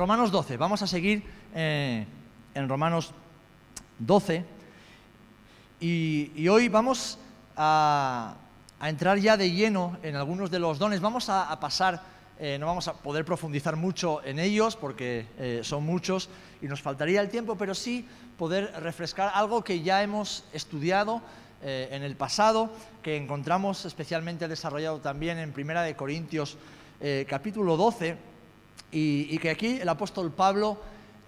Romanos 12. Vamos a seguir eh, en Romanos 12. Y, hoy vamos a, entrar ya de lleno en algunos de los dones. Vamos a, pasar, eh, no vamos a poder profundizar mucho en ellos porque eh, son muchos y nos faltaría el tiempo, pero sí poder refrescar algo que ya hemos estudiado en el pasado, que encontramos especialmente desarrollado también en Primera de Corintios capítulo 12 y, que aquí el apóstol Pablo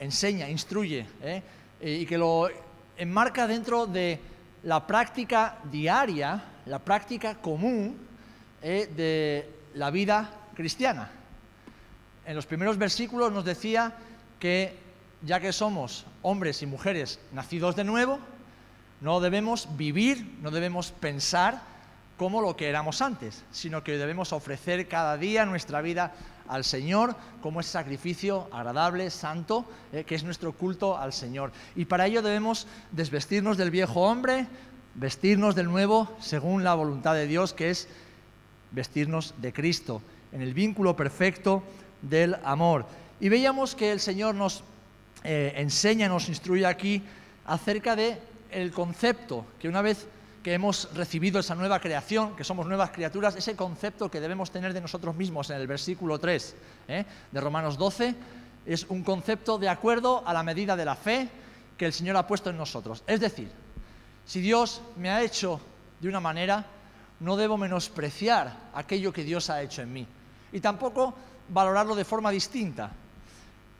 enseña, instruye, ¿eh? y que lo enmarca dentro de la práctica diaria, la práctica común ¿eh? de la vida cristiana. En los primeros versículos nos decía que ya que somos hombres y mujeres nacidos de nuevo, no debemos vivir, no debemos pensar como lo que éramos antes, sino que debemos ofrecer cada día nuestra vida al Señor como ese sacrificio agradable, santo, eh, que es nuestro culto al Señor. Y para ello debemos desvestirnos del viejo hombre, vestirnos del nuevo según la voluntad de Dios, que es vestirnos de Cristo, en el vínculo perfecto del amor. Y veíamos que el Señor nos eh, enseña, nos instruye aquí acerca de el concepto que una vez que hemos recibido esa nueva creación, que somos nuevas criaturas, ese concepto que debemos tener de nosotros mismos en el versículo 3 ¿eh? de Romanos 12, es un concepto de acuerdo a la medida de la fe que el Señor ha puesto en nosotros. Es decir, si Dios me ha hecho de una manera, no debo menospreciar aquello que Dios ha hecho en mí. Y tampoco valorarlo de forma distinta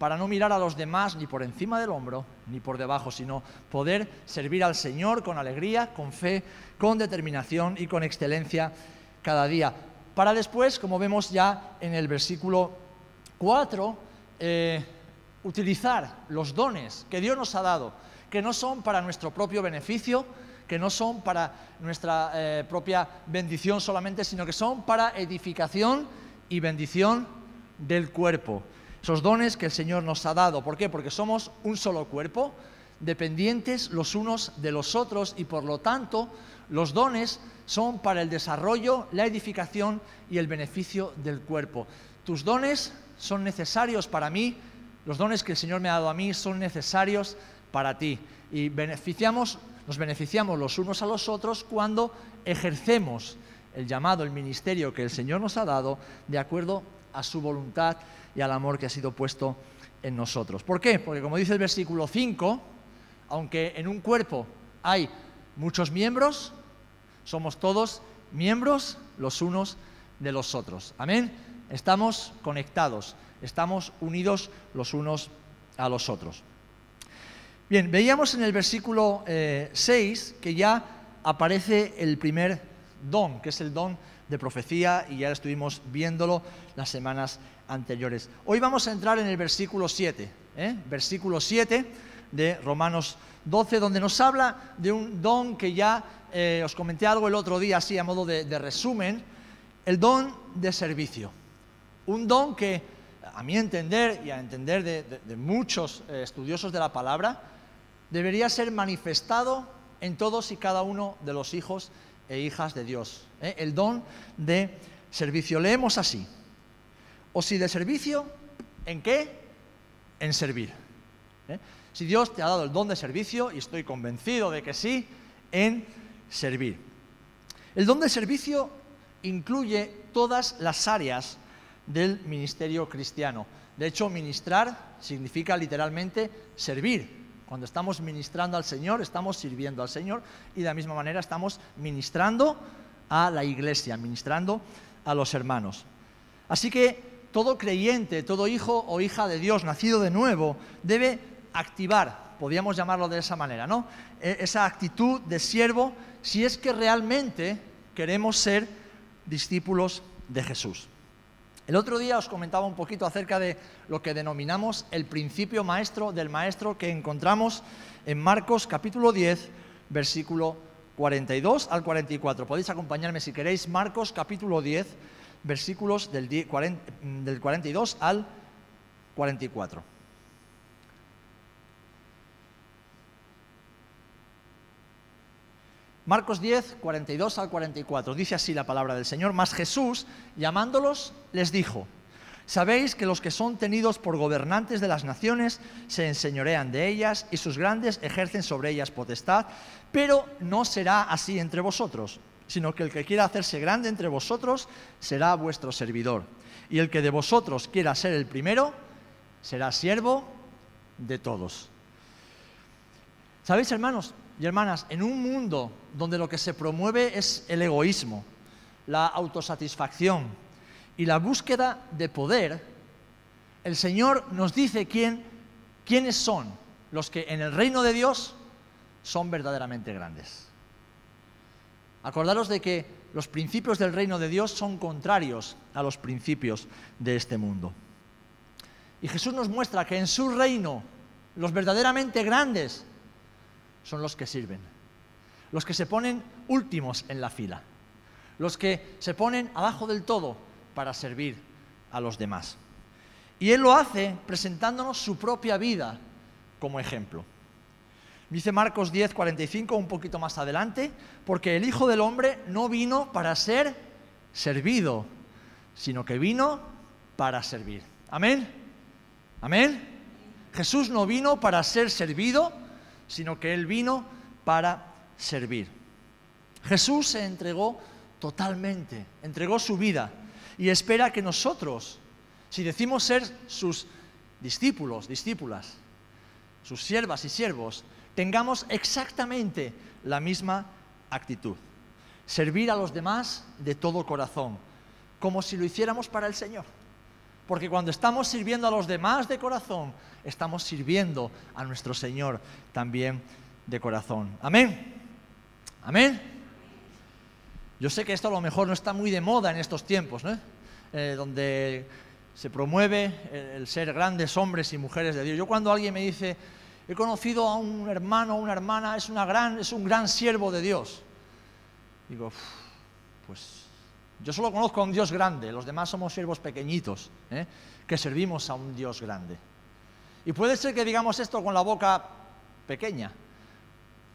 para no mirar a los demás ni por encima del hombro ni por debajo, sino poder servir al Señor con alegría, con fe, con determinación y con excelencia cada día. Para después, como vemos ya en el versículo 4, eh, utilizar los dones que Dios nos ha dado, que no son para nuestro propio beneficio, que no son para nuestra eh, propia bendición solamente, sino que son para edificación y bendición del cuerpo esos dones que el Señor nos ha dado. ¿Por qué? Porque somos un solo cuerpo, dependientes los unos de los otros y por lo tanto los dones son para el desarrollo, la edificación y el beneficio del cuerpo. Tus dones son necesarios para mí, los dones que el Señor me ha dado a mí son necesarios para ti y beneficiamos, nos beneficiamos los unos a los otros cuando ejercemos el llamado, el ministerio que el Señor nos ha dado de acuerdo a su voluntad y al amor que ha sido puesto en nosotros. ¿Por qué? Porque como dice el versículo 5, aunque en un cuerpo hay muchos miembros, somos todos miembros los unos de los otros. Amén. Estamos conectados, estamos unidos los unos a los otros. Bien, veíamos en el versículo 6 eh, que ya aparece el primer don, que es el don de profecía, y ya estuvimos viéndolo las semanas Hoy vamos a entrar en el versículo 7, ¿eh? versículo 7 de Romanos 12, donde nos habla de un don que ya eh, os comenté algo el otro día, así a modo de, resumen, el don de servicio. Un don que, a mi entender y a entender de, muchos eh, estudiosos de la palabra, debería ser manifestado en todos y cada uno de los hijos e hijas de Dios. El don de servicio. Leemos así. O si de servicio, ¿en qué? En servir. ¿eh? Si Dios te ha dado el don de servicio, y estoy convencido de que sí, en servir. El don de servicio incluye todas las áreas del ministerio cristiano. De hecho, ministrar significa literalmente servir. Cuando estamos ministrando al Señor, estamos sirviendo al Señor y de la misma manera estamos ministrando a la iglesia, ministrando a los hermanos. Así que todo creyente, todo hijo o hija de Dios nacido de nuevo debe activar, podríamos llamarlo de esa manera, ¿no? E, esa actitud de siervo si es que realmente queremos ser discípulos de Jesús. El otro día os comentaba un poquito acerca de lo que denominamos el principio maestro del maestro que encontramos en Marcos capítulo 10, versículo 42 al 44. Podéis acompañarme si queréis, Marcos capítulo 10, versículos del, 42 al 44. Marcos 10, 42 al 44. Dice así la palabra del Señor. Mas Jesús, llamándolos, les dijo, Sabéis que los que son tenidos por gobernantes de las naciones se enseñorean de ellas y sus grandes ejercen sobre ellas potestad, pero no será así entre vosotros, sino que el que quiera hacerse grande entre vosotros será vuestro servidor. Y el que de vosotros quiera ser el primero será siervo de todos. ¿Sabéis, hermanos y hermanas? En un mundo donde lo que se promueve es el egoísmo, la autosatisfacción, y la búsqueda de poder, el Señor nos dice quién, quiénes son los que en el reino de Dios son verdaderamente grandes. Acordaros de que los principios del reino de Dios son contrarios a los principios de este mundo. Y Jesús nos muestra que en su reino los verdaderamente grandes son los que sirven, los que se ponen últimos en la fila, los que se ponen abajo del todo para servir a los demás. Y Él lo hace presentándonos su propia vida como ejemplo. Dice Marcos 10, 45, un poquito más adelante, porque el Hijo del Hombre no vino para ser servido, sino que vino para servir. Amén. Amén. Jesús no vino para ser servido, sino que Él vino para servir. Jesús se entregó totalmente, entregó su vida y espera que nosotros, si decimos ser sus discípulos, discípulas, sus siervas y siervos, tengamos exactamente la misma actitud. Servir a los demás de todo corazón, como si lo hiciéramos para el Señor. Porque cuando estamos sirviendo a los demás de corazón, estamos sirviendo a nuestro Señor también de corazón. Amén. Amén. Yo sé que esto a lo mejor no está muy de moda en estos tiempos. Eh, donde se promueve el, ser grandes hombres y mujeres de Dios. Yo cuando alguien me dice, he conocido a un hermano una hermana, es, una gran, es un gran siervo de Dios, digo, pues yo solo conozco a un Dios grande, los demás somos siervos pequeñitos, ¿eh? que servimos a un Dios grande. Y puede ser que digamos esto con la boca pequeña,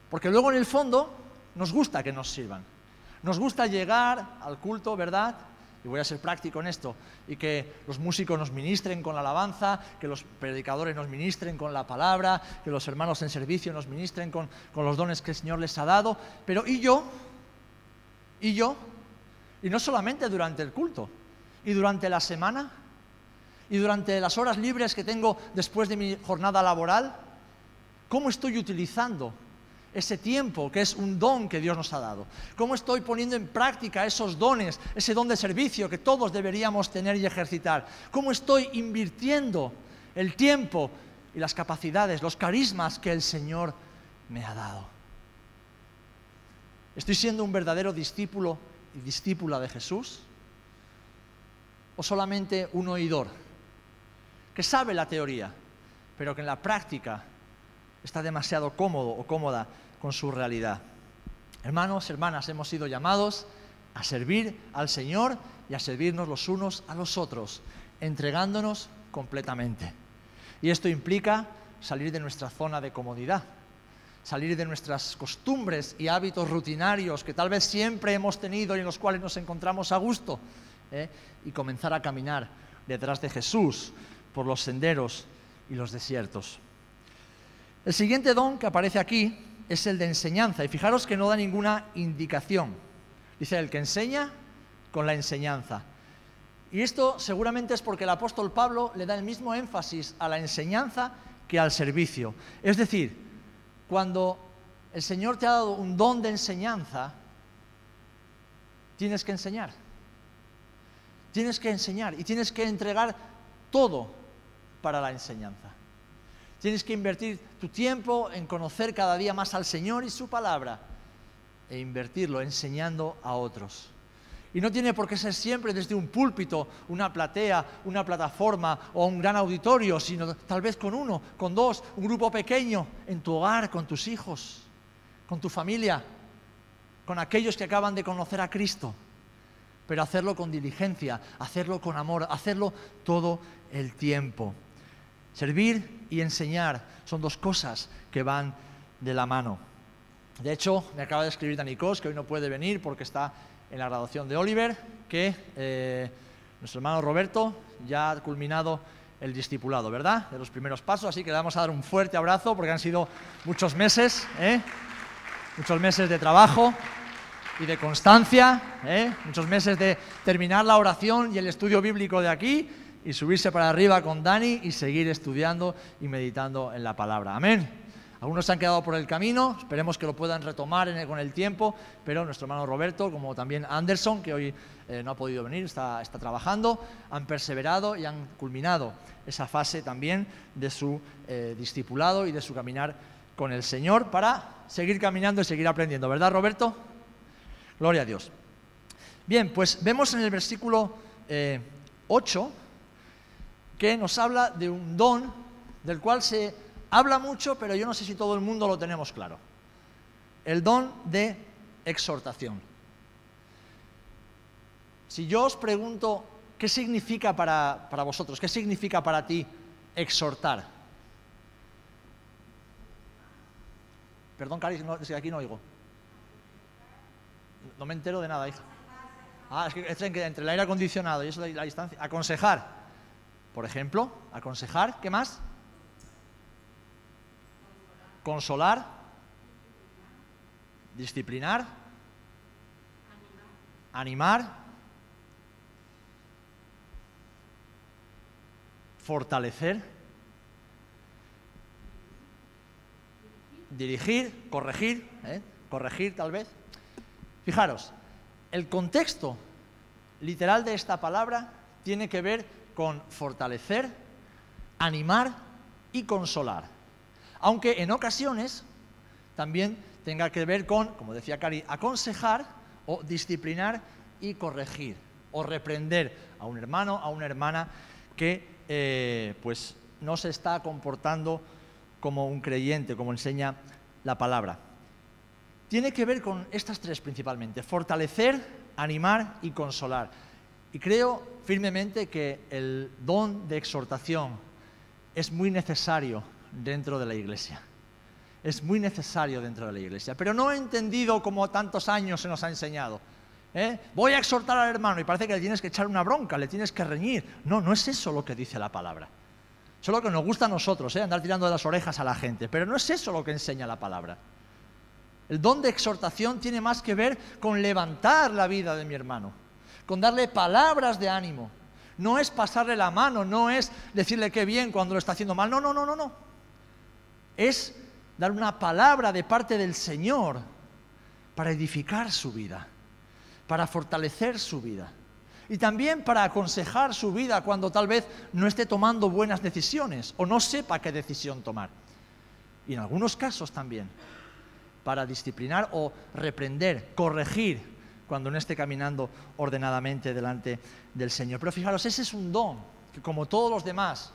porque luego en el fondo nos gusta que nos sirvan. Nos gusta llegar al culto, ¿verdad? Y voy a ser práctico en esto, y que los músicos nos ministren con la alabanza, que los predicadores nos ministren con la palabra, que los hermanos en servicio nos ministren con, con los dones que el Señor les ha dado. Pero ¿y yo? ¿Y yo? Y no solamente durante el culto, y durante la semana, y durante las horas libres que tengo después de mi jornada laboral, ¿cómo estoy utilizando ese tiempo que es un don que Dios nos ha dado? ¿Cómo estoy poniendo en práctica esos dones, ese don de servicio que todos deberíamos tener y ejercitar? ¿Cómo estoy invirtiendo el tiempo y las capacidades, los carismas que el Señor me ha dado? ¿Estoy siendo un verdadero discípulo y discípula de Jesús? ¿O solamente un oidor que sabe la teoría, pero que en la práctica está demasiado cómodo o cómoda con su realidad. Hermanos, hermanas, hemos sido llamados a servir al Señor y a servirnos los unos a los otros, entregándonos completamente. Y esto implica salir de nuestra zona de comodidad, salir de nuestras costumbres y hábitos rutinarios que tal vez siempre hemos tenido y en los cuales nos encontramos a gusto, ¿eh? y comenzar a caminar detrás de Jesús por los senderos y los desiertos. El siguiente don que aparece aquí es el de enseñanza. Y fijaros que no da ninguna indicación. Dice el que enseña con la enseñanza. Y esto seguramente es porque el apóstol Pablo le da el mismo énfasis a la enseñanza que al servicio. Es decir, cuando el Señor te ha dado un don de enseñanza, tienes que enseñar. Tienes que enseñar y tienes que entregar todo para la enseñanza. Tienes que invertir tu tiempo en conocer cada día más al Señor y su palabra e invertirlo enseñando a otros. Y no tiene por qué ser siempre desde un púlpito, una platea, una plataforma o un gran auditorio, sino tal vez con uno, con dos, un grupo pequeño, en tu hogar, con tus hijos, con tu familia, con aquellos que acaban de conocer a Cristo. Pero hacerlo con diligencia, hacerlo con amor, hacerlo todo el tiempo. Servir y enseñar son dos cosas que van de la mano. De hecho, me acaba de escribir Danicos, que hoy no puede venir porque está en la graduación de Oliver, que eh, Nuestro hermano Roberto ya ha culminado el discipulado, ¿verdad? De los primeros pasos, así que le vamos a dar un fuerte abrazo porque han sido muchos meses, ¿eh? muchos meses de trabajo y de constancia, ¿eh? muchos meses de terminar la oración y el estudio bíblico de aquí y subirse para arriba con Dani y seguir estudiando y meditando en la palabra. Amén. Algunos se han quedado por el camino, esperemos que lo puedan retomar con el tiempo, pero nuestro hermano Roberto, como también Anderson, que hoy eh, no ha podido venir, está, está, trabajando, han perseverado y han culminado esa fase también de su eh, discipulado y de su caminar con el Señor para seguir caminando y seguir aprendiendo, ¿verdad Roberto? Gloria a Dios. Bien, pues vemos en el versículo 8 eh, que nos habla de un don del cual se habla mucho, pero yo no sé si todo el mundo lo tenemos claro. El don de exhortación. Si yo os pregunto qué significa para, vosotros, qué significa para ti exhortar. Perdón, Cari, no, aquí no oigo. No me entero de nada, hija. Ah, es que entre el aire acondicionado y eso la distancia. Aconsejar. Por ejemplo, aconsejar, ¿qué más? consolar, disciplinar, animar, fortalecer, dirigir, corregir, ¿eh? corregir tal vez. Fijaros, el contexto literal de esta palabra tiene que ver con fortalecer, animar y consolar aunque en ocasiones también tenga que ver con, como decía Cari, aconsejar o disciplinar y corregir o reprender a un hermano, a una hermana que eh, pues no se está comportando como un creyente, como enseña la palabra. Tiene que ver con estas tres principalmente, fortalecer, animar y consolar. Y creo firmemente que el don de exhortación es muy necesario dentro de la iglesia. Es muy necesario dentro de la iglesia, pero no he entendido como tantos años se nos ha enseñado. ¿eh? Voy a exhortar al hermano y parece que le tienes que echar una bronca, le tienes que reñir. No, no es eso lo que dice la palabra. Eso es lo que nos gusta a nosotros, ¿eh? andar tirando de las orejas a la gente, pero no es eso lo que enseña la palabra. El don de exhortación tiene más que ver con levantar la vida de mi hermano, con darle palabras de ánimo. No es pasarle la mano, no es decirle qué bien cuando lo está haciendo mal. No, no, no, no, no es dar una palabra de parte del Señor para edificar su vida, para fortalecer su vida y también para aconsejar su vida cuando tal vez no esté tomando buenas decisiones o no sepa qué decisión tomar. Y en algunos casos también para disciplinar o reprender, corregir cuando no esté caminando ordenadamente delante del Señor. Pero fijaros, ese es un don que como todos los demás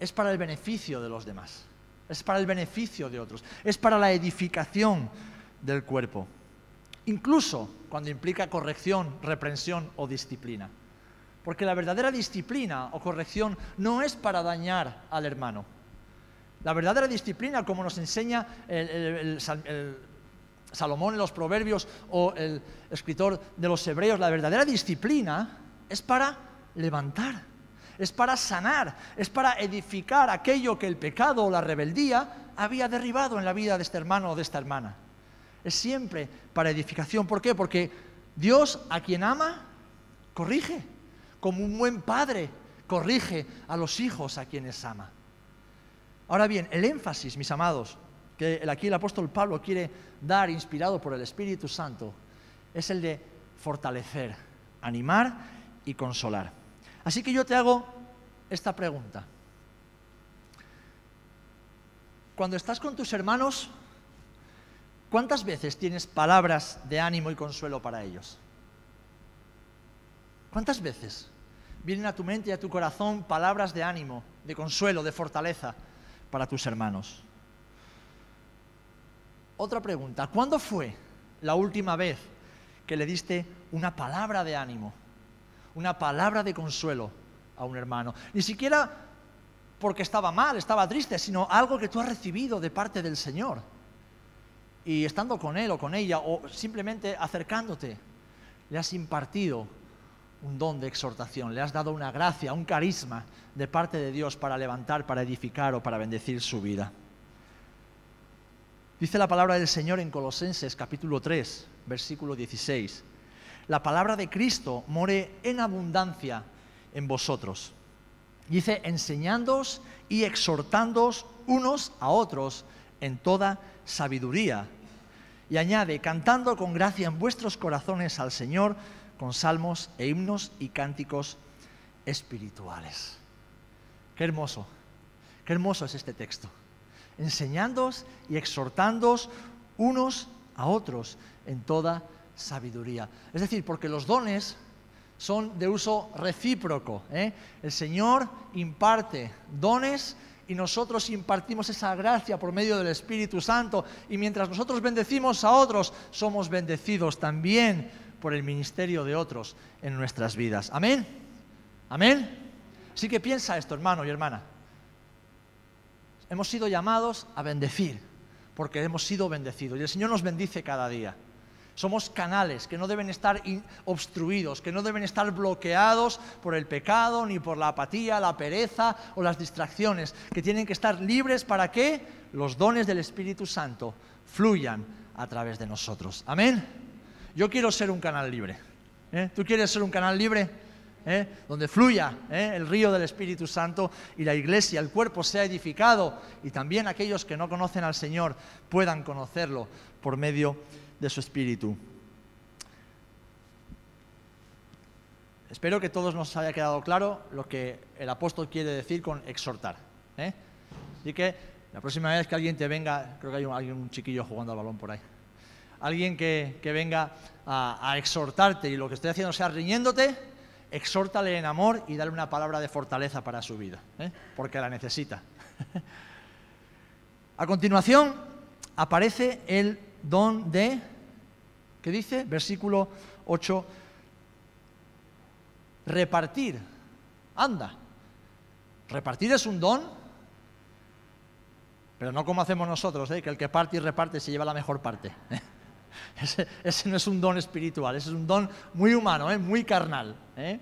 es para el beneficio de los demás es para el beneficio de otros, es para la edificación del cuerpo. Incluso cuando implica corrección, reprensión o disciplina. Porque la verdadera disciplina o corrección no es para dañar al hermano. La verdadera disciplina, como nos enseña el, Salomón en los Proverbios o el escritor de los Hebreos, la verdadera disciplina es para levantar, es para sanar, es para edificar aquello que el pecado o la rebeldía había derribado en la vida de este hermano o de esta hermana. Es siempre para edificación. ¿Por qué? Porque Dios a quien ama, corrige. Como un buen padre, corrige a los hijos a quienes ama. Ahora bien, el énfasis, mis amados, que aquí el apóstol Pablo quiere dar, inspirado por el Espíritu Santo, es el de fortalecer, animar y consolar. Así que yo te hago esta pregunta. Cuando estás con tus hermanos, ¿cuántas veces tienes palabras de ánimo y consuelo para ellos? ¿Cuántas veces vienen a tu mente y a tu corazón palabras de ánimo, de consuelo, de fortaleza para tus hermanos? Otra pregunta, ¿cuándo fue la última vez que le diste una palabra de ánimo una palabra de consuelo a un hermano. Ni siquiera porque estaba mal, estaba triste, sino algo que tú has recibido de parte del Señor. Y estando con él o con ella, o simplemente acercándote, le has impartido un don de exhortación, le has dado una gracia, un carisma de parte de Dios para levantar, para edificar o para bendecir su vida. Dice la palabra del Señor en Colosenses capítulo 3, versículo 16. La palabra de Cristo more en abundancia en vosotros. Dice, enseñándoos y exhortándoos unos a otros en toda sabiduría. Y añade, cantando con gracia en vuestros corazones al Señor, con salmos e himnos y cánticos espirituales. Qué hermoso, qué hermoso es este texto. Enseñándoos y exhortándoos unos a otros en toda sabiduría. Es decir, porque los dones son de uso recíproco. ¿eh? El Señor imparte dones y nosotros impartimos esa gracia por medio del Espíritu Santo. Y mientras nosotros bendecimos a otros, somos bendecidos también por el ministerio de otros en nuestras vidas. Amén. Amén. Así que piensa esto, hermano y hermana. Hemos sido llamados a bendecir, porque hemos sido bendecidos. Y el Señor nos bendice cada día. Somos canales que no deben estar obstruidos, que no deben estar bloqueados por el pecado, ni por la apatía, la pereza o las distracciones, que tienen que estar libres para que los dones del Espíritu Santo fluyan a través de nosotros. Amén. Yo quiero ser un canal libre. ¿eh? ¿Tú quieres ser un canal libre? ¿Eh? donde fluya ¿eh? el río del Espíritu Santo y la iglesia, el cuerpo sea edificado y también aquellos que no conocen al Señor puedan conocerlo por medio de su Espíritu. Espero que todos nos haya quedado claro lo que el apóstol quiere decir con exhortar. Así que la próxima vez que alguien te venga, creo que hay un chiquillo jugando al balón por ahí alguien que, venga a, exhortarte y lo que estoy haciendo sea riñéndote, exhórtale en amor y dale una palabra de fortaleza para su vida, ¿eh? porque la necesita. a continuación aparece el don de, ¿qué dice? Versículo 8, repartir. Anda, repartir es un don, pero no como hacemos nosotros, ¿eh? que el que parte y reparte se lleva la mejor parte. ¿eh? Ese, no es un don espiritual, ese es un don muy humano, ¿eh? muy carnal. ¿eh?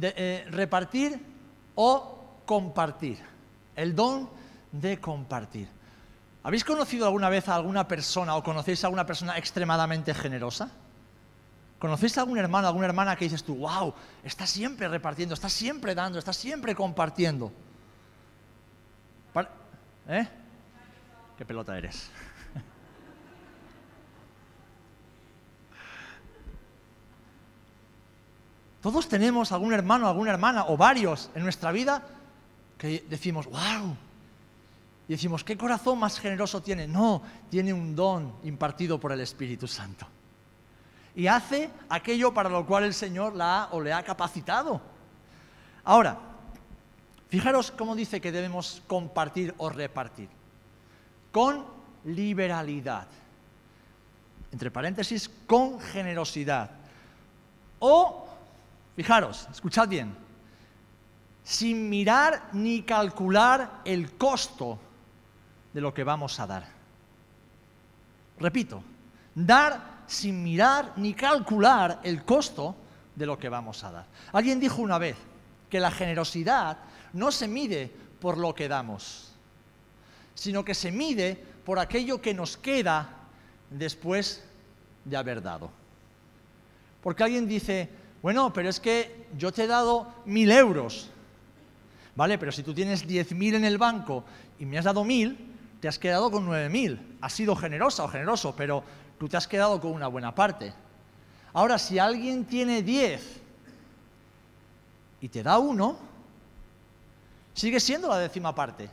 Eh, repartir o compartir. El don de compartir. ¿Habéis conocido alguna vez a alguna persona o conocéis a alguna persona extremadamente generosa? ¿Conocéis a algún hermano, alguna hermana que dices tú, wow, está siempre repartiendo, está siempre dando, está siempre compartiendo? ¿Eh? ¿Qué pelota eres? Todos tenemos algún hermano, alguna hermana o varios en nuestra vida que decimos, wow. Y decimos, ¿qué corazón más generoso tiene? No, tiene un don impartido por el Espíritu Santo. Y hace aquello para lo cual el Señor la ha o le ha capacitado. Ahora, fijaros cómo dice que debemos compartir o repartir con liberalidad. Entre paréntesis, con generosidad. O, fijaros, escuchad bien, sin mirar ni calcular el costo de lo que vamos a dar. Repito, dar sin mirar ni calcular el costo de lo que vamos a dar. Alguien dijo una vez que la generosidad no se mide por lo que damos, sino que se mide por aquello que nos queda después de haber dado. Porque alguien dice, bueno, pero es que yo te he dado mil euros, ¿vale? Pero si tú tienes diez mil en el banco y me has dado mil, te has quedado con nueve mil. Has sido generosa o generoso, pero tú te has quedado con una buena parte. Ahora, si alguien tiene diez y te da uno, sigue siendo la décima parte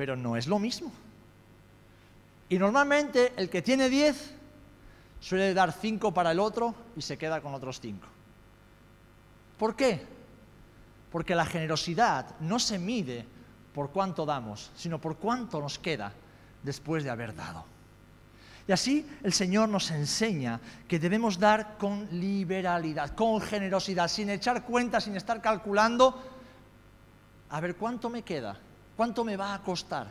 pero no es lo mismo. Y normalmente el que tiene 10 suele dar 5 para el otro y se queda con otros 5. ¿Por qué? Porque la generosidad no se mide por cuánto damos, sino por cuánto nos queda después de haber dado. Y así el Señor nos enseña que debemos dar con liberalidad, con generosidad, sin echar cuentas, sin estar calculando, a ver cuánto me queda, ¿Cuánto me va a costar?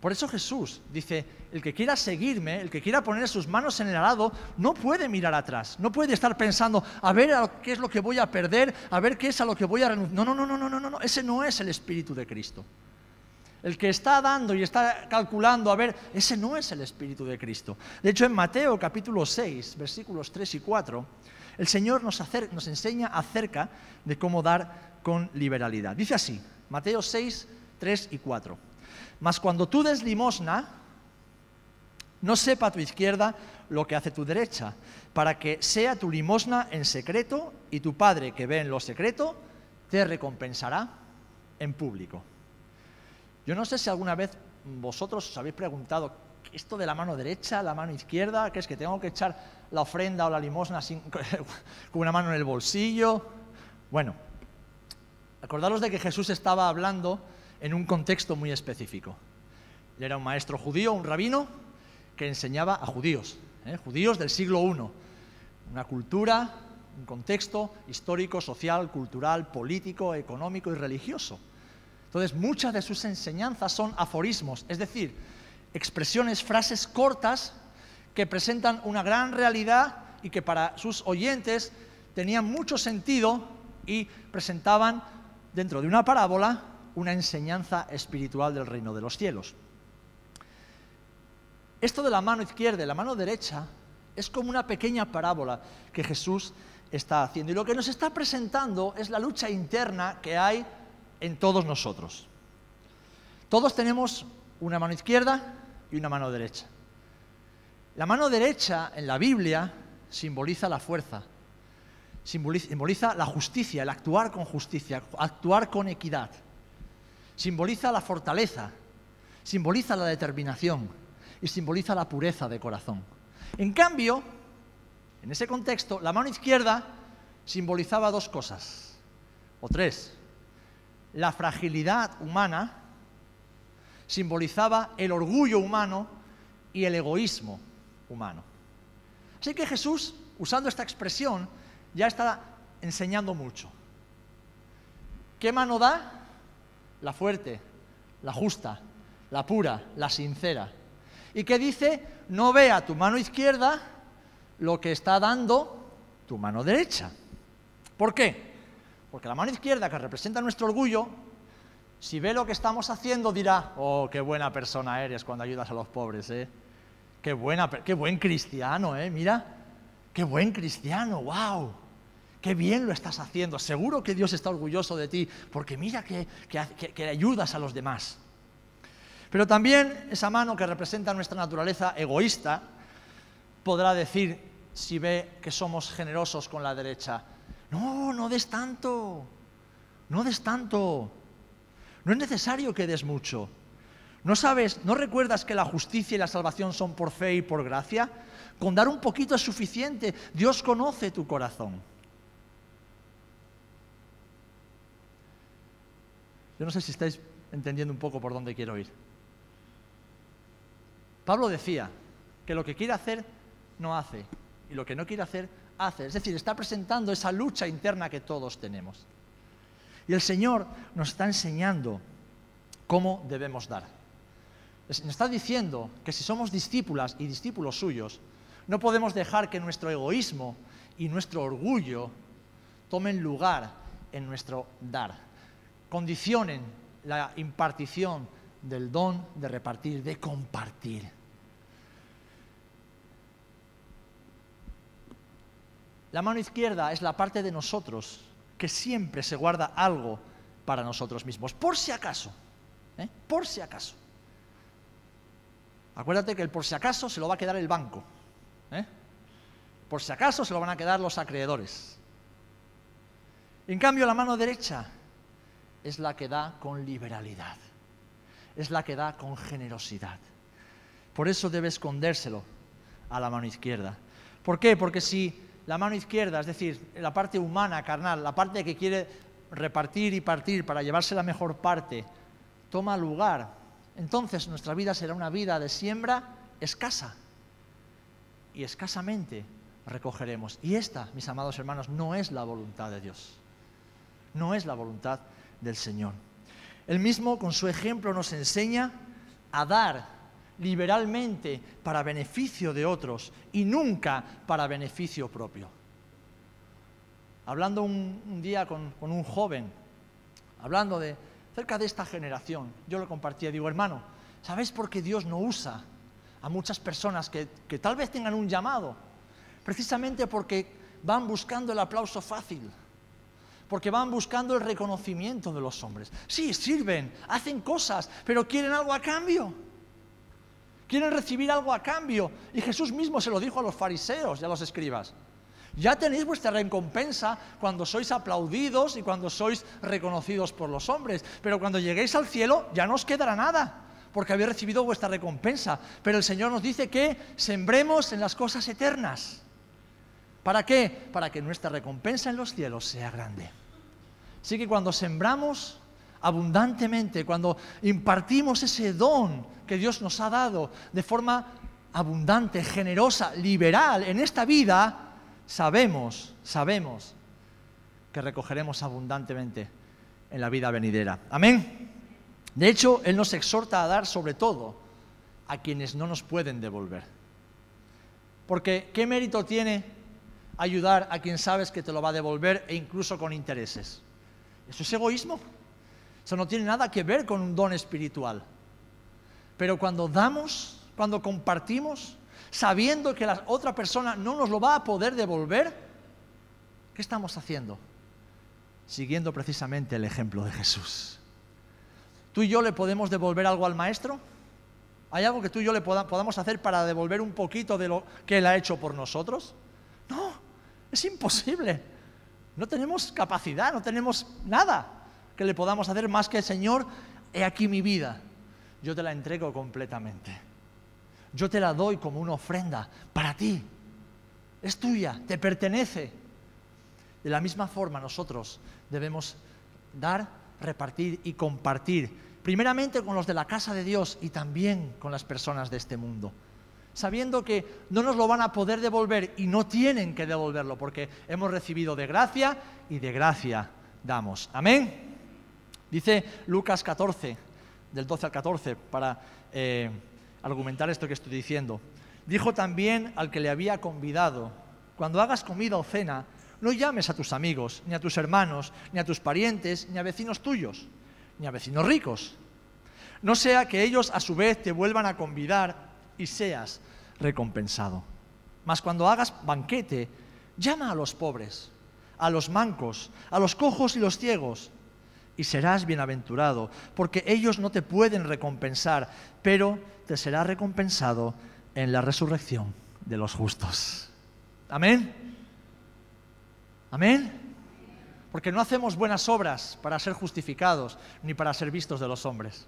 Por eso Jesús dice, el que quiera seguirme, el que quiera poner sus manos en el arado, no puede mirar atrás, no puede estar pensando, a ver qué es lo que voy a perder, a ver qué es a lo que voy a renunciar. No, no, no, no, no, no, no, ese no es el espíritu de Cristo. El que está dando y está calculando, a ver, ese no es el espíritu de Cristo. De hecho, en Mateo capítulo 6, versículos 3 y 4, el Señor nos, nos enseña acerca de cómo dar con liberalidad. Dice así, Mateo 6, 3 y 4. Mas cuando tú des limosna, no sepa tu izquierda lo que hace tu derecha, para que sea tu limosna en secreto y tu Padre que ve en lo secreto te recompensará en público. Yo no sé si alguna vez vosotros os habéis preguntado, esto de la mano derecha, la mano izquierda, que es que tengo que echar la ofrenda o la limosna con una mano en el bolsillo. Bueno, acordaros de que Jesús estaba hablando en un contexto muy específico. Él era un maestro judío, un rabino, que enseñaba a judíos, ¿eh? judíos del siglo I, una cultura, un contexto histórico, social, cultural, político, económico y religioso. Entonces, muchas de sus enseñanzas son aforismos, es decir, expresiones, frases cortas que presentan una gran realidad y que para sus oyentes tenían mucho sentido y presentaban dentro de una parábola una enseñanza espiritual del reino de los cielos. Esto de la mano izquierda y la mano derecha es como una pequeña parábola que Jesús está haciendo. Y lo que nos está presentando es la lucha interna que hay en todos nosotros. Todos tenemos una mano izquierda y una mano derecha. La mano derecha en la Biblia simboliza la fuerza, simboliza la justicia, el actuar con justicia, actuar con equidad simboliza la fortaleza, simboliza la determinación y simboliza la pureza de corazón. En cambio, en ese contexto, la mano izquierda simbolizaba dos cosas, o tres. La fragilidad humana simbolizaba el orgullo humano y el egoísmo humano. Así que Jesús, usando esta expresión, ya está enseñando mucho. ¿Qué mano da? la fuerte, la justa, la pura, la sincera. Y que dice, no vea tu mano izquierda lo que está dando tu mano derecha. ¿Por qué? Porque la mano izquierda, que representa nuestro orgullo, si ve lo que estamos haciendo, dirá, oh, qué buena persona eres cuando ayudas a los pobres, ¿eh? Qué, buena, qué buen cristiano, ¿eh? Mira, qué buen cristiano, wow qué bien lo estás haciendo, seguro que Dios está orgulloso de ti, porque mira que, ayudas a los demás. Pero también esa mano que representa nuestra naturaleza egoísta podrá decir, si ve que somos generosos con la derecha, no, no des tanto, no des tanto, no es necesario que des mucho. ¿No sabes, no recuerdas que la justicia y la salvación son por fe y por gracia? Con dar un poquito es suficiente. Dios conoce tu corazón. Yo no sé si estáis entendiendo un poco por dónde quiero ir. Pablo decía que lo que quiere hacer no hace y lo que no quiere hacer hace. Es decir, está presentando esa lucha interna que todos tenemos. Y el Señor nos está enseñando cómo debemos dar. Nos está diciendo que si somos discípulas y discípulos suyos, no podemos dejar que nuestro egoísmo y nuestro orgullo tomen lugar en nuestro dar condicionen la impartición del don de repartir, de compartir. La mano izquierda es la parte de nosotros que siempre se guarda algo para nosotros mismos, por si acaso, ¿eh? por si acaso. Acuérdate que el por si acaso se lo va a quedar el banco, ¿eh? por si acaso se lo van a quedar los acreedores. En cambio, la mano derecha es la que da con liberalidad, es la que da con generosidad. Por eso debe escondérselo a la mano izquierda. ¿Por qué? Porque si la mano izquierda, es decir, la parte humana, carnal, la parte que quiere repartir y partir para llevarse la mejor parte, toma lugar, entonces nuestra vida será una vida de siembra escasa. Y escasamente recogeremos. Y esta, mis amados hermanos, no es la voluntad de Dios. No es la voluntad del Señor. Él mismo con su ejemplo nos enseña a dar liberalmente para beneficio de otros y nunca para beneficio propio. Hablando un, día con, un joven, hablando de cerca de esta generación, yo lo compartía, digo, hermano, ¿sabéis por qué Dios no usa a muchas personas que, que tal vez tengan un llamado? Precisamente porque van buscando el aplauso fácil porque van buscando el reconocimiento de los hombres. Sí, sirven, hacen cosas, pero quieren algo a cambio. Quieren recibir algo a cambio. Y Jesús mismo se lo dijo a los fariseos y a los escribas. Ya tenéis vuestra recompensa cuando sois aplaudidos y cuando sois reconocidos por los hombres. Pero cuando lleguéis al cielo ya no os quedará nada, porque habéis recibido vuestra recompensa. Pero el Señor nos dice que sembremos en las cosas eternas. ¿Para qué? Para que nuestra recompensa en los cielos sea grande. Así que cuando sembramos abundantemente, cuando impartimos ese don que Dios nos ha dado de forma abundante, generosa, liberal en esta vida, sabemos, sabemos que recogeremos abundantemente en la vida venidera. Amén. De hecho, Él nos exhorta a dar sobre todo a quienes no nos pueden devolver. Porque ¿qué mérito tiene ayudar a quien sabes que te lo va a devolver e incluso con intereses? Eso es egoísmo. Eso no tiene nada que ver con un don espiritual. Pero cuando damos, cuando compartimos, sabiendo que la otra persona no nos lo va a poder devolver, ¿qué estamos haciendo? Siguiendo precisamente el ejemplo de Jesús. ¿Tú y yo le podemos devolver algo al maestro? ¿Hay algo que tú y yo le podamos hacer para devolver un poquito de lo que él ha hecho por nosotros? No, es imposible. No tenemos capacidad, no tenemos nada que le podamos hacer más que, Señor, he aquí mi vida. Yo te la entrego completamente. Yo te la doy como una ofrenda para ti. Es tuya, te pertenece. De la misma forma nosotros debemos dar, repartir y compartir, primeramente con los de la casa de Dios y también con las personas de este mundo sabiendo que no nos lo van a poder devolver y no tienen que devolverlo porque hemos recibido de gracia y de gracia damos. Amén. Dice Lucas 14, del 12 al 14, para eh, argumentar esto que estoy diciendo. Dijo también al que le había convidado, cuando hagas comida o cena, no llames a tus amigos, ni a tus hermanos, ni a tus parientes, ni a vecinos tuyos, ni a vecinos ricos. No sea que ellos a su vez te vuelvan a convidar y seas recompensado. Mas cuando hagas banquete, llama a los pobres, a los mancos, a los cojos y los ciegos, y serás bienaventurado, porque ellos no te pueden recompensar, pero te será recompensado en la resurrección de los justos. Amén. Amén. Porque no hacemos buenas obras para ser justificados ni para ser vistos de los hombres.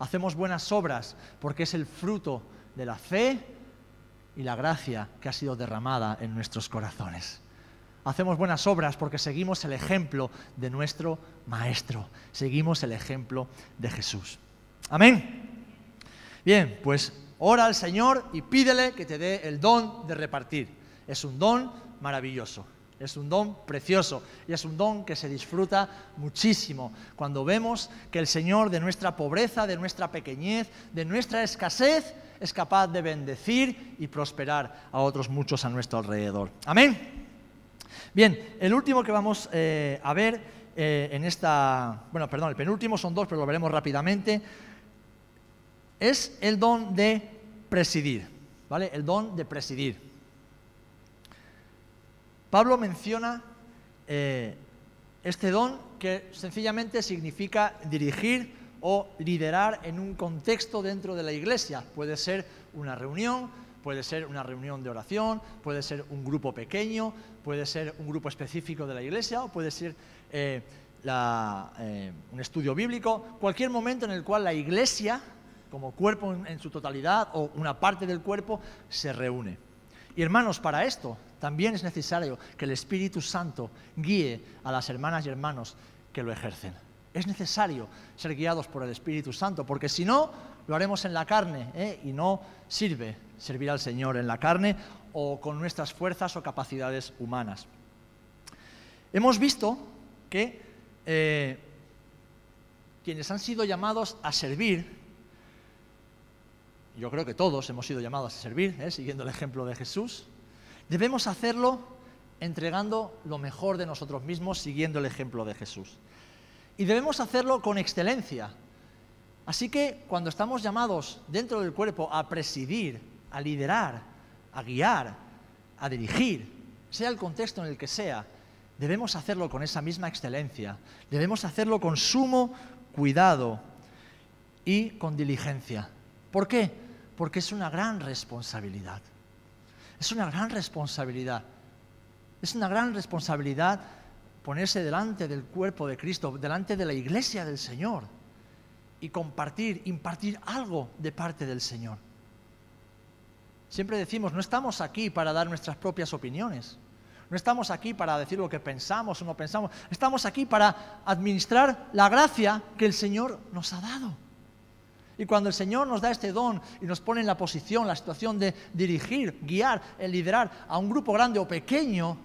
Hacemos buenas obras porque es el fruto de la fe y la gracia que ha sido derramada en nuestros corazones. Hacemos buenas obras porque seguimos el ejemplo de nuestro Maestro, seguimos el ejemplo de Jesús. Amén. Bien, pues ora al Señor y pídele que te dé el don de repartir. Es un don maravilloso. Es un don precioso y es un don que se disfruta muchísimo cuando vemos que el Señor de nuestra pobreza, de nuestra pequeñez, de nuestra escasez, es capaz de bendecir y prosperar a otros muchos a nuestro alrededor. Amén. Bien, el último que vamos eh, a ver eh, en esta, bueno, perdón, el penúltimo son dos, pero lo veremos rápidamente, es el don de presidir, ¿vale? El don de presidir. Pablo menciona eh, este don que sencillamente significa dirigir o liderar en un contexto dentro de la iglesia. Puede ser una reunión, puede ser una reunión de oración, puede ser un grupo pequeño, puede ser un grupo específico de la iglesia o puede ser eh, eh, un estudio bíblico, cualquier momento en el cual la iglesia, como cuerpo en su totalidad o una parte del cuerpo, se reúne. Y hermanos, para esto también es necesario que el Espíritu Santo guíe a las hermanas y hermanos que lo ejercen. Es necesario ser guiados por el Espíritu Santo, porque si no, lo haremos en la carne ¿eh? y no sirve servir al Señor en la carne o con nuestras fuerzas o capacidades humanas. Hemos visto que eh, quienes han sido llamados a servir yo creo que todos hemos sido llamados a servir, ¿eh? siguiendo el ejemplo de Jesús, debemos hacerlo entregando lo mejor de nosotros mismos, siguiendo el ejemplo de Jesús. Y debemos hacerlo con excelencia. Así que cuando estamos llamados dentro del cuerpo a presidir, a liderar, a guiar, a dirigir, sea el contexto en el que sea, debemos hacerlo con esa misma excelencia, debemos hacerlo con sumo cuidado y con diligencia. ¿Por qué? Porque es una gran responsabilidad. Es una gran responsabilidad. Es una gran responsabilidad ponerse delante del cuerpo de Cristo, delante de la iglesia del Señor y compartir, impartir algo de parte del Señor. Siempre decimos, no estamos aquí para dar nuestras propias opiniones. No estamos aquí para decir lo que pensamos o no pensamos. Estamos aquí para administrar la gracia que el Señor nos ha dado. Y cuando el Señor nos da este don y nos pone en la posición, la situación de dirigir, guiar, liderar a un grupo grande o pequeño,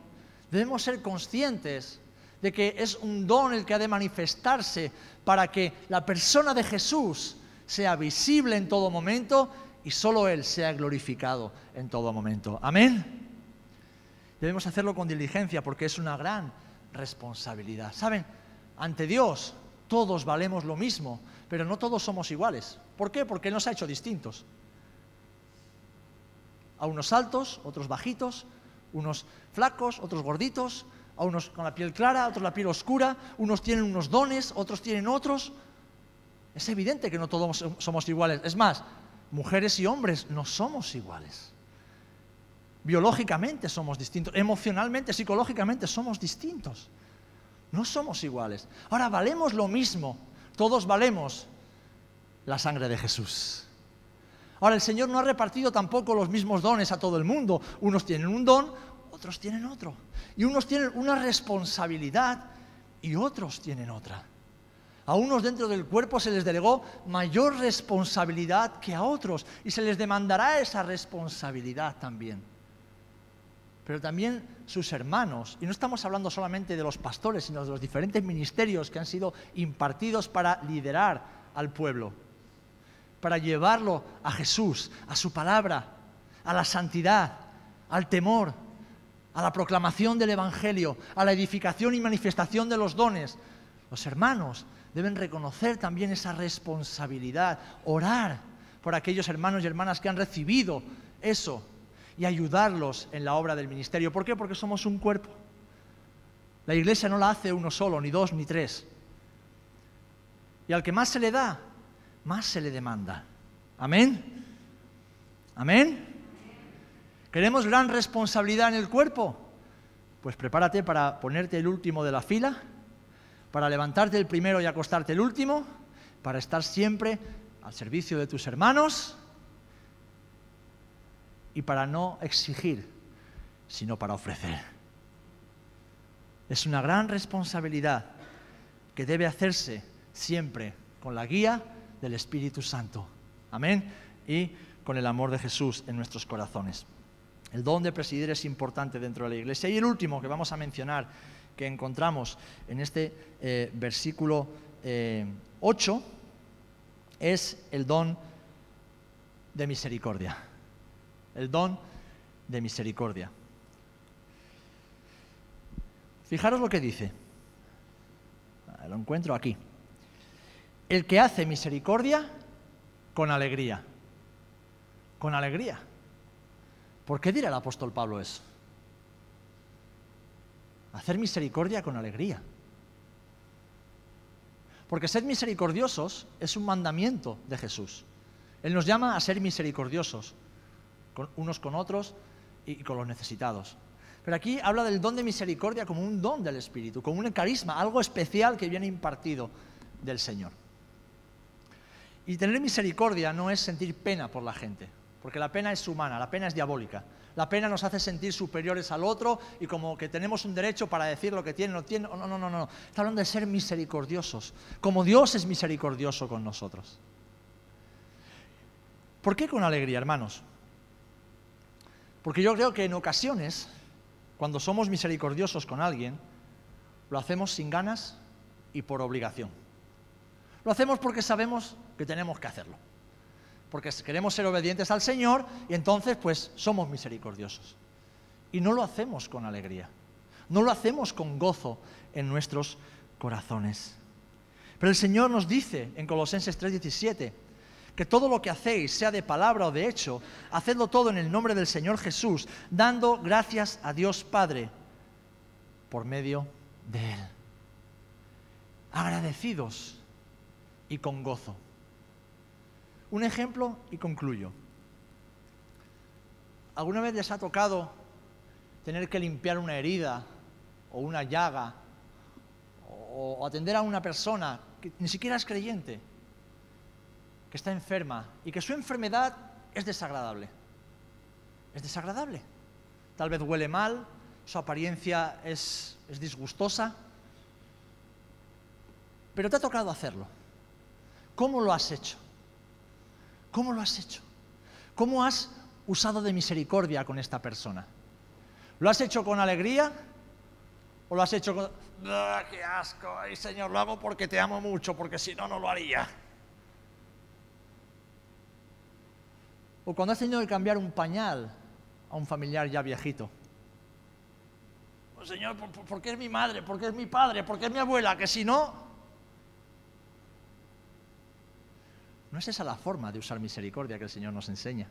debemos ser conscientes de que es un don el que ha de manifestarse para que la persona de Jesús sea visible en todo momento y solo Él sea glorificado en todo momento. Amén. Debemos hacerlo con diligencia porque es una gran responsabilidad. ¿Saben? Ante Dios todos valemos lo mismo, pero no todos somos iguales. ¿Por qué? Porque Él nos ha hecho distintos. A unos altos, otros bajitos, unos flacos, otros gorditos, a unos con la piel clara, otros la piel oscura, unos tienen unos dones, otros tienen otros. Es evidente que no todos somos iguales. Es más, mujeres y hombres no somos iguales. Biológicamente somos distintos, emocionalmente, psicológicamente somos distintos. No somos iguales. Ahora valemos lo mismo, todos valemos la sangre de Jesús. Ahora el Señor no ha repartido tampoco los mismos dones a todo el mundo. Unos tienen un don, otros tienen otro. Y unos tienen una responsabilidad y otros tienen otra. A unos dentro del cuerpo se les delegó mayor responsabilidad que a otros y se les demandará esa responsabilidad también. Pero también sus hermanos, y no estamos hablando solamente de los pastores, sino de los diferentes ministerios que han sido impartidos para liderar al pueblo, para llevarlo a Jesús, a su palabra, a la santidad, al temor, a la proclamación del Evangelio, a la edificación y manifestación de los dones. Los hermanos deben reconocer también esa responsabilidad, orar por aquellos hermanos y hermanas que han recibido eso y ayudarlos en la obra del ministerio. ¿Por qué? Porque somos un cuerpo. La iglesia no la hace uno solo, ni dos, ni tres. Y al que más se le da, más se le demanda. Amén. Amén. ¿Queremos gran responsabilidad en el cuerpo? Pues prepárate para ponerte el último de la fila, para levantarte el primero y acostarte el último, para estar siempre al servicio de tus hermanos y para no exigir, sino para ofrecer. Es una gran responsabilidad que debe hacerse siempre con la guía del Espíritu Santo. Amén. Y con el amor de Jesús en nuestros corazones. El don de presidir es importante dentro de la iglesia. Y el último que vamos a mencionar, que encontramos en este eh, versículo 8, eh, es el don de misericordia. El don de misericordia. Fijaros lo que dice. Ah, lo encuentro aquí. El que hace misericordia con alegría. Con alegría. ¿Por qué dirá el apóstol Pablo eso? Hacer misericordia con alegría. Porque ser misericordiosos es un mandamiento de Jesús. Él nos llama a ser misericordiosos, unos con otros y con los necesitados. Pero aquí habla del don de misericordia como un don del Espíritu, como un carisma, algo especial que viene impartido del Señor. Y tener misericordia no es sentir pena por la gente, porque la pena es humana, la pena es diabólica. La pena nos hace sentir superiores al otro y como que tenemos un derecho para decir lo que tiene, no tiene. No, no, no, no. Está hablando de ser misericordiosos, como Dios es misericordioso con nosotros. ¿Por qué con alegría, hermanos? Porque yo creo que en ocasiones, cuando somos misericordiosos con alguien, lo hacemos sin ganas y por obligación. Lo hacemos porque sabemos que tenemos que hacerlo porque queremos ser obedientes al Señor y entonces pues somos misericordiosos. Y no lo hacemos con alegría, no lo hacemos con gozo en nuestros corazones. Pero el Señor nos dice en Colosenses 3:17 que todo lo que hacéis, sea de palabra o de hecho, hacedlo todo en el nombre del Señor Jesús, dando gracias a Dios Padre por medio de Él. Agradecidos y con gozo. Un ejemplo y concluyo. ¿Alguna vez les ha tocado tener que limpiar una herida o una llaga o, atender a una persona que ni siquiera es creyente, que está enferma y que su enfermedad es desagradable? Es desagradable. Tal vez huele mal, su apariencia es, es disgustosa, pero te ha tocado hacerlo. ¿Cómo lo has hecho? ¿Cómo lo has hecho? ¿Cómo has usado de misericordia con esta persona? ¿Lo has hecho con alegría? ¿O lo has hecho con... ¡Ah, ¡Qué asco! Ay, Señor, lo hago porque te amo mucho, porque si no, no lo haría. O cuando has tenido que cambiar un pañal a un familiar ya viejito. Oh, señor, ¿por, qué es mi madre? ¿Por qué es mi padre? ¿Por qué es mi abuela? Que si no, No es esa la forma de usar misericordia que el Señor nos enseña.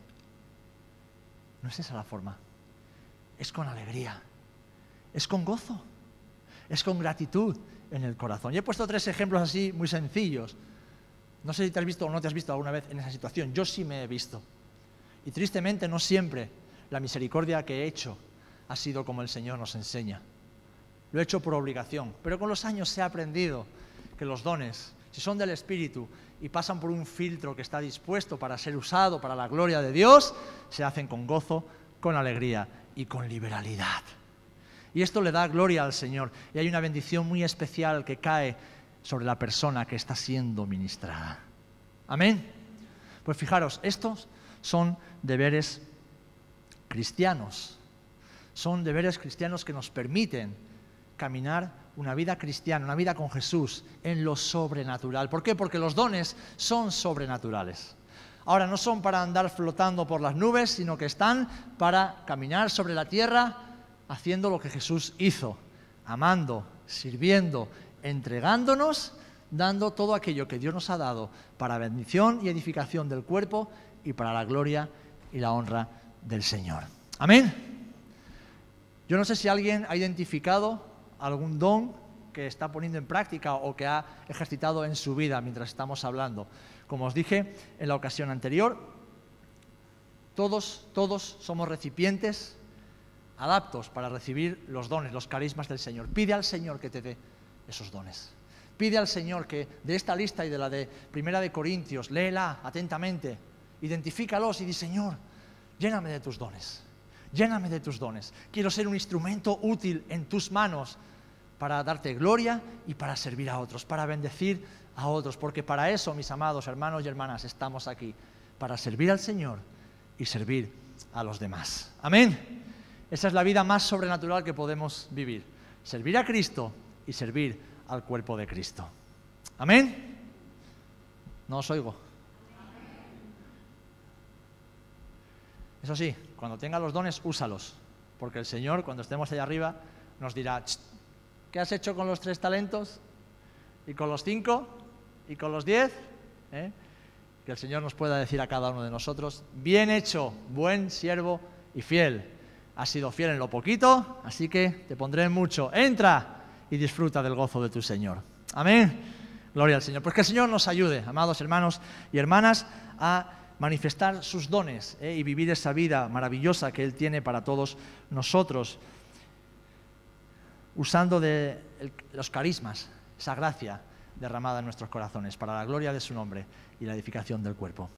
No es esa la forma. Es con alegría. Es con gozo. Es con gratitud en el corazón. Y he puesto tres ejemplos así muy sencillos. No sé si te has visto o no te has visto alguna vez en esa situación. Yo sí me he visto. Y tristemente no siempre la misericordia que he hecho ha sido como el Señor nos enseña. Lo he hecho por obligación. Pero con los años ha aprendido que los dones, si son del Espíritu y pasan por un filtro que está dispuesto para ser usado para la gloria de Dios, se hacen con gozo, con alegría y con liberalidad. Y esto le da gloria al Señor. Y hay una bendición muy especial que cae sobre la persona que está siendo ministrada. Amén. Pues fijaros, estos son deberes cristianos. Son deberes cristianos que nos permiten caminar una vida cristiana, una vida con Jesús en lo sobrenatural. ¿Por qué? Porque los dones son sobrenaturales. Ahora no son para andar flotando por las nubes, sino que están para caminar sobre la tierra haciendo lo que Jesús hizo, amando, sirviendo, entregándonos, dando todo aquello que Dios nos ha dado para bendición y edificación del cuerpo y para la gloria y la honra del Señor. Amén. Yo no sé si alguien ha identificado algún don que está poniendo en práctica o que ha ejercitado en su vida mientras estamos hablando. Como os dije en la ocasión anterior, todos, todos somos recipientes adaptos para recibir los dones, los carismas del Señor. Pide al Señor que te dé esos dones. Pide al Señor que de esta lista y de la de Primera de Corintios, léela atentamente, identifícalos y di, Señor, lléname de tus dones, lléname de tus dones. Quiero ser un instrumento útil en tus manos para darte gloria y para servir a otros, para bendecir a otros, porque para eso, mis amados hermanos y hermanas, estamos aquí, para servir al Señor y servir a los demás. Amén. Esa es la vida más sobrenatural que podemos vivir, servir a Cristo y servir al cuerpo de Cristo. Amén. No os oigo. Eso sí, cuando tenga los dones, úsalos, porque el Señor, cuando estemos allá arriba, nos dirá, ¿Qué has hecho con los tres talentos? ¿Y con los cinco? ¿Y con los diez? ¿Eh? Que el Señor nos pueda decir a cada uno de nosotros, bien hecho, buen siervo y fiel. Has sido fiel en lo poquito, así que te pondré en mucho. Entra y disfruta del gozo de tu Señor. Amén. Gloria al Señor. Pues que el Señor nos ayude, amados hermanos y hermanas, a manifestar sus dones ¿eh? y vivir esa vida maravillosa que Él tiene para todos nosotros usando de los carismas, esa gracia derramada en nuestros corazones, para la gloria de su nombre y la edificación del cuerpo.